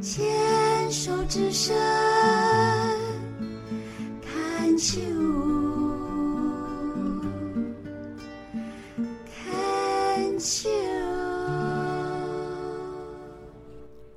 牵手之声看秋，看秋。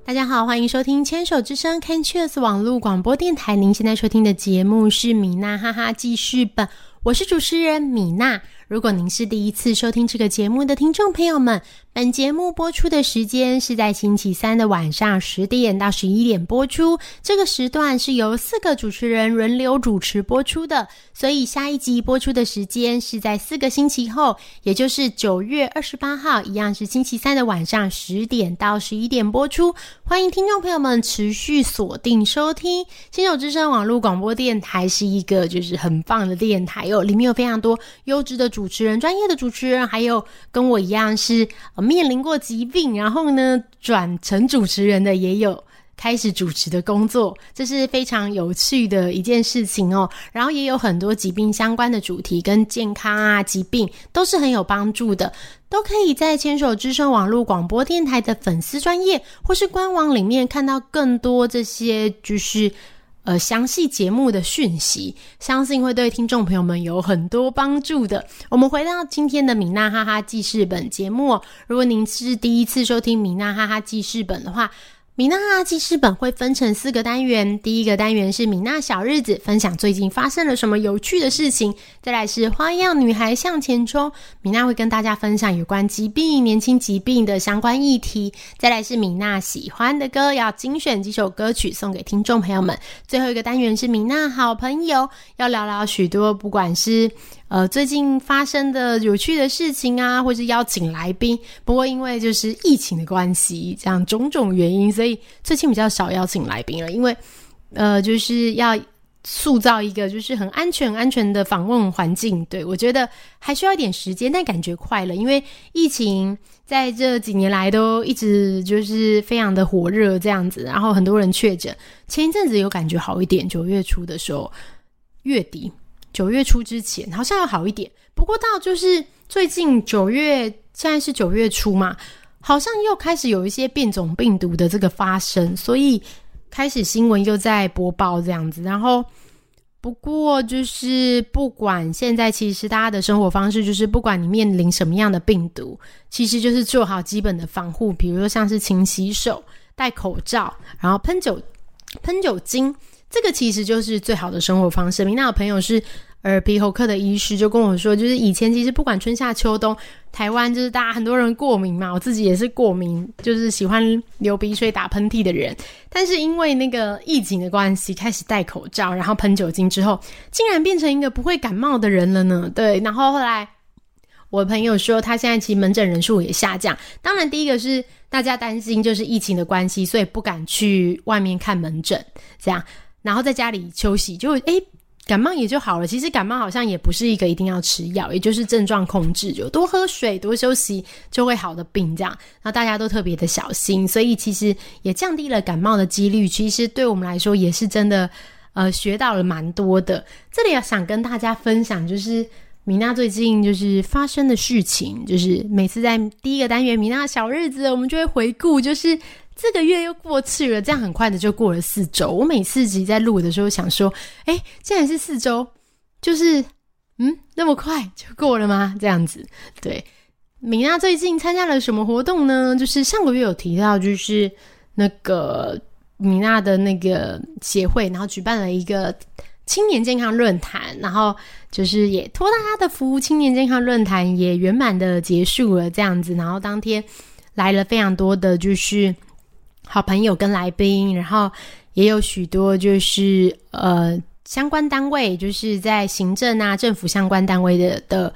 大家好，欢迎收听牵手之声 Can Cheers 网络广播电台。您现在收听的节目是米娜哈哈记事本，我是主持人米娜。如果您是第一次收听这个节目的听众朋友们，本节目播出的时间是在星期三的晚上十点到十一点播出。这个时段是由四个主持人轮流主持播出的，所以下一集播出的时间是在四个星期后，也就是九月二十八号，一样是星期三的晚上十点到十一点播出。欢迎听众朋友们持续锁定收听新手之声网络广播电台，是一个就是很棒的电台哦，里面有非常多优质的主持人、专业的主持人，还有跟我一样是、面临过疾病，然后呢转成主持人的也有。开始主持的工作，这是非常有趣的一件事情哦。然后也有很多疾病相关的主题，跟健康啊、疾病都是很有帮助的，都可以在牵手之声网络广播电台的粉丝专业或是官网里面看到更多这些就是。呃，详细节目的讯息，相信会对听众朋友们有很多帮助的。我们回到今天的米娜哈哈记事本节目，如果您是第一次收听米娜哈哈记事本的话，米娜记事本会分成四个单元，第一个单元是米娜小日子，分享最近发生了什么有趣的事情；再来是花样女孩向前冲，米娜会跟大家分享有关疾病、年轻疾病的相关议题；再来是米娜喜欢的歌，要精选几首歌曲送给听众朋友们；最后一个单元是米娜好朋友，要聊聊许多不管是。呃，最近发生的有趣的事情啊，或是邀请来宾。不过因为就是疫情的关系，这样种种原因，所以最近比较少邀请来宾了。因为呃，就是要塑造一个就是很安全、安全的访问环境。对我觉得还需要一点时间，但感觉快了。因为疫情在这几年来都一直就是非常的火热这样子，然后很多人确诊。前一阵子有感觉好一点，九月初的时候，月底。九月初之前好像要好一点，不过到就是最近九月，现在是九月初嘛，好像又开始有一些变种病毒的这个发生，所以开始新闻又在播报这样子。然后不过就是不管现在，其实大家的生活方式就是不管你面临什么样的病毒，其实就是做好基本的防护，比如说像是勤洗手、戴口罩，然后喷酒喷酒精。这个其实就是最好的生活方式。明娜有朋友是耳鼻喉科的医师，就跟我说，就是以前其实不管春夏秋冬，台湾就是大家很多人过敏嘛，我自己也是过敏，就是喜欢流鼻水、打喷嚏的人。但是因为那个疫情的关系，开始戴口罩，然后喷酒精之后，竟然变成一个不会感冒的人了呢？对，然后后来我朋友说，他现在其实门诊人数也下降。当然，第一个是大家担心就是疫情的关系，所以不敢去外面看门诊，这样。然后在家里休息，就诶感冒也就好了。其实感冒好像也不是一个一定要吃药，也就是症状控制，就多喝水、多休息就会好的病这样。那大家都特别的小心，所以其实也降低了感冒的几率。其实对我们来说也是真的，呃，学到了蛮多的。这里要想跟大家分享，就是米娜最近就是发生的事情，就是每次在第一个单元米娜小日子，我们就会回顾，就是。这个月又过去了，这样很快的就过了四周。我每次集在录的时候想说，哎，既然是四周，就是嗯，那么快就过了吗？这样子，对。米娜最近参加了什么活动呢？就是上个月有提到，就是那个米娜的那个协会，然后举办了一个青年健康论坛，然后就是也托大家的福，青年健康论坛也圆满的结束了，这样子。然后当天来了非常多的就是。好朋友跟来宾，然后也有许多就是呃相关单位，就是在行政啊、政府相关单位的的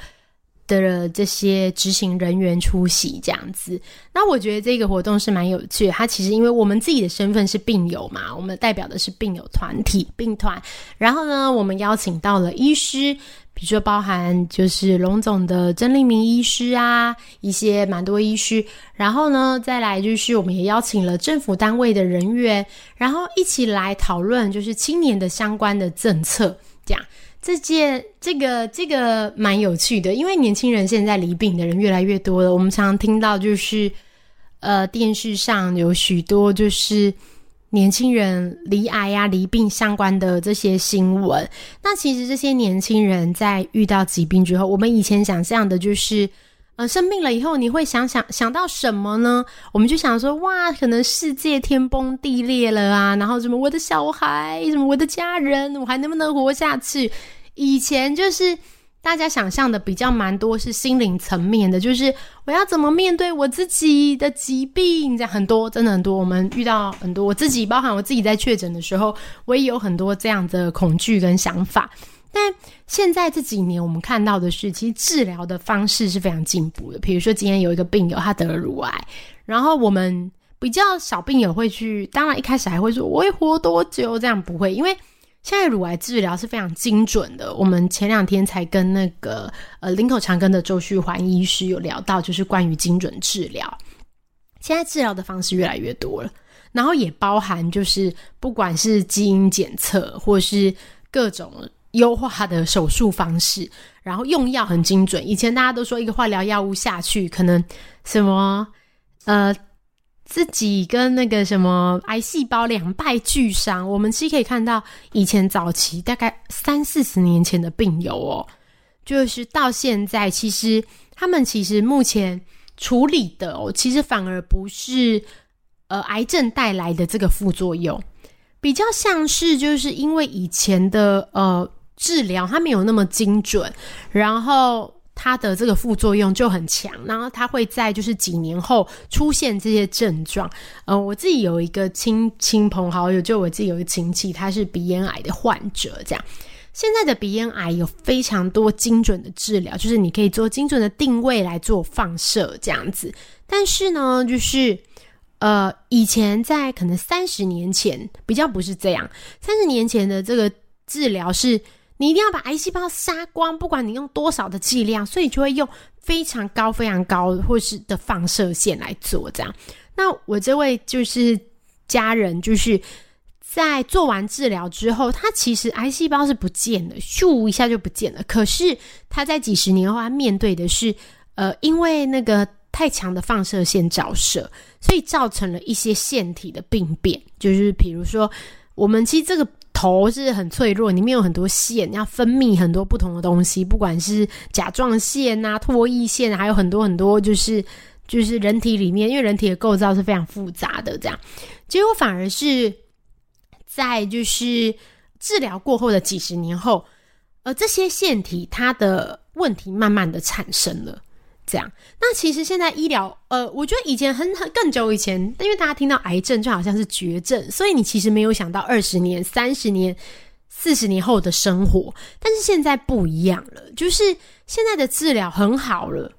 的这些执行人员出席这样子。那我觉得这个活动是蛮有趣的。它其实因为我们自己的身份是病友嘛，我们代表的是病友团体、病团。然后呢，我们邀请到了医师。比如说，包含就是龙总的曾立明医师啊，一些蛮多医师，然后呢，再来就是我们也邀请了政府单位的人员，然后一起来讨论就是青年的相关的政策。这样，这件这个这个蛮有趣的，因为年轻人现在离病的人越来越多了。我们常常听到就是，呃，电视上有许多就是年轻人离癌呀、离病相关的这些新闻。那其实这些年轻人在遇到疾病之后，我们以前想象的就是。呃，生病了以后，你会想想想到什么呢？我们就想说，哇，可能世界天崩地裂了啊，然后什么我的小孩，什么我的家人，我还能不能活下去？以前就是大家想象的比较蛮多是心灵层面的，就是我要怎么面对我自己的疾病，这样很多，真的很多。我们遇到很多，我自己包含我自己在确诊的时候，我也有很多这样的恐惧跟想法。但现在这几年，我们看到的是，其实治疗的方式是非常进步的。比如说，今天有一个病友他得了乳癌，然后我们比较少病友会去，当然一开始还会说我会活多久，这样不会，因为现在乳癌治疗是非常精准的。我们前两天才跟那个呃林口长庚的周旭环医师有聊到，就是关于精准治疗。现在治疗的方式越来越多了，然后也包含就是不管是基因检测或是各种。优化的手术方式，然后用药很精准。以前大家都说一个化疗药物下去，可能什么呃自己跟那个什么癌细胞两败俱伤。我们其实可以看到，以前早期大概三四十年前的病友哦，就是到现在，其实他们其实目前处理的哦，其实反而不是呃癌症带来的这个副作用，比较像是就是因为以前的呃。治疗它没有那么精准，然后它的这个副作用就很强，然后它会在就是几年后出现这些症状。呃，我自己有一个亲亲朋好友，就我自己有一个亲戚，他是鼻咽癌的患者。这样，现在的鼻咽癌有非常多精准的治疗，就是你可以做精准的定位来做放射这样子。但是呢，就是呃，以前在可能三十年前比较不是这样，三十年前的这个治疗是。你一定要把癌细胞杀光，不管你用多少的剂量，所以就会用非常高、非常高或是的放射线来做这样。那我这位就是家人，就是在做完治疗之后，他其实癌细胞是不见了，咻一下就不见了。可是他在几十年后，他面对的是呃，因为那个太强的放射线照射，所以造成了一些腺体的病变，就是比如说我们其实这个。头是很脆弱，里面有很多腺，要分泌很多不同的东西，不管是甲状腺啊、唾液腺，还有很多很多，就是就是人体里面，因为人体的构造是非常复杂的，这样结果反而是在就是治疗过后的几十年后，呃，这些腺体它的问题慢慢的产生了。这样，那其实现在医疗，呃，我觉得以前很很更久以前，因为大家听到癌症就好像是绝症，所以你其实没有想到二十年、三十年、四十年后的生活。但是现在不一样了，就是现在的治疗很好了，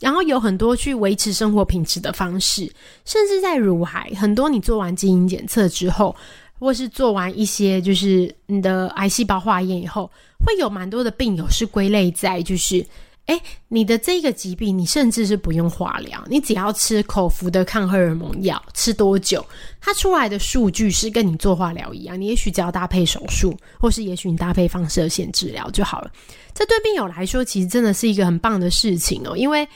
然后有很多去维持生活品质的方式，甚至在乳癌，很多你做完基因检测之后，或是做完一些就是你的癌细胞化验以后，会有蛮多的病友是归类在就是。哎，你的这个疾病，你甚至是不用化疗，你只要吃口服的抗荷尔蒙药，吃多久，它出来的数据是跟你做化疗一样。你也许只要搭配手术，或是也许你搭配放射线治疗就好了。这对病友来说，其实真的是一个很棒的事情哦。因为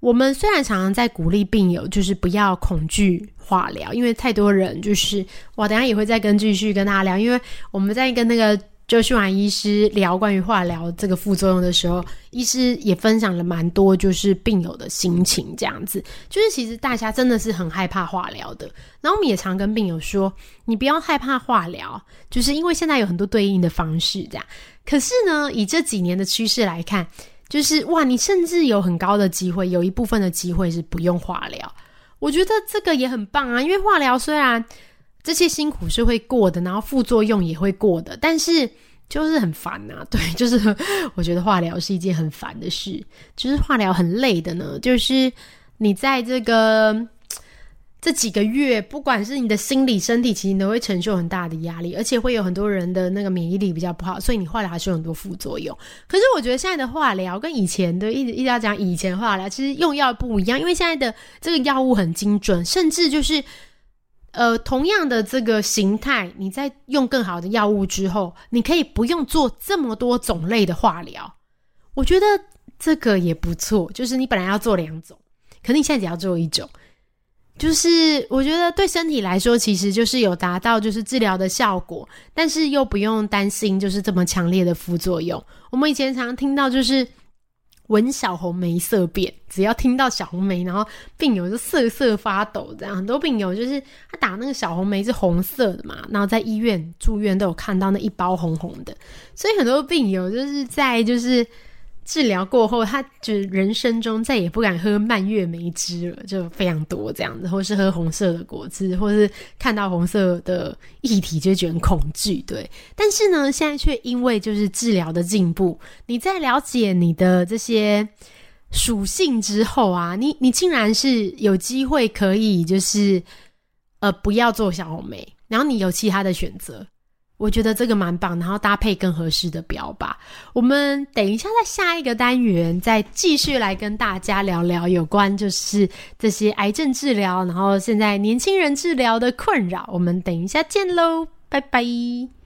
我们虽然常常在鼓励病友，就是不要恐惧化疗，因为太多人就是我等下也会再跟继续跟大家聊，因为我们在跟那个。就去完医师聊关于化疗这个副作用的时候，医师也分享了蛮多，就是病友的心情这样子。就是其实大家真的是很害怕化疗的，然后我们也常跟病友说，你不要害怕化疗，就是因为现在有很多对应的方式这样。可是呢，以这几年的趋势来看，就是哇，你甚至有很高的机会，有一部分的机会是不用化疗。我觉得这个也很棒啊，因为化疗虽然。这些辛苦是会过的，然后副作用也会过的，但是就是很烦呐。对，就是我觉得化疗是一件很烦的事，就是化疗很累的呢。就是你在这个这几个月，不管是你的心理、身体，其实都会承受很大的压力，而且会有很多人的那个免疫力比较不好，所以你化疗还是有很多副作用。可是我觉得现在的化疗跟以前的一直一直要讲以前化疗，其实用药不一样，因为现在的这个药物很精准，甚至就是。呃，同样的这个形态，你在用更好的药物之后，你可以不用做这么多种类的化疗。我觉得这个也不错，就是你本来要做两种，可你现在只要做一种，就是我觉得对身体来说，其实就是有达到就是治疗的效果，但是又不用担心就是这么强烈的副作用。我们以前常听到就是。闻小红梅色变，只要听到小红梅，然后病友就瑟瑟发抖。这样很多病友就是他打那个小红梅是红色的嘛，然后在医院住院都有看到那一包红红的，所以很多病友就是在就是。治疗过后，他就人生中再也不敢喝蔓越莓汁了，就非常多这样子，或是喝红色的果汁，或是看到红色的液体就觉得很恐惧。对，但是呢，现在却因为就是治疗的进步，你在了解你的这些属性之后啊，你你竟然是有机会可以就是呃不要做小红莓，然后你有其他的选择。我觉得这个蛮棒，然后搭配更合适的表吧。我们等一下在下一个单元再继续来跟大家聊聊有关就是这些癌症治疗，然后现在年轻人治疗的困扰。我们等一下见喽，拜拜。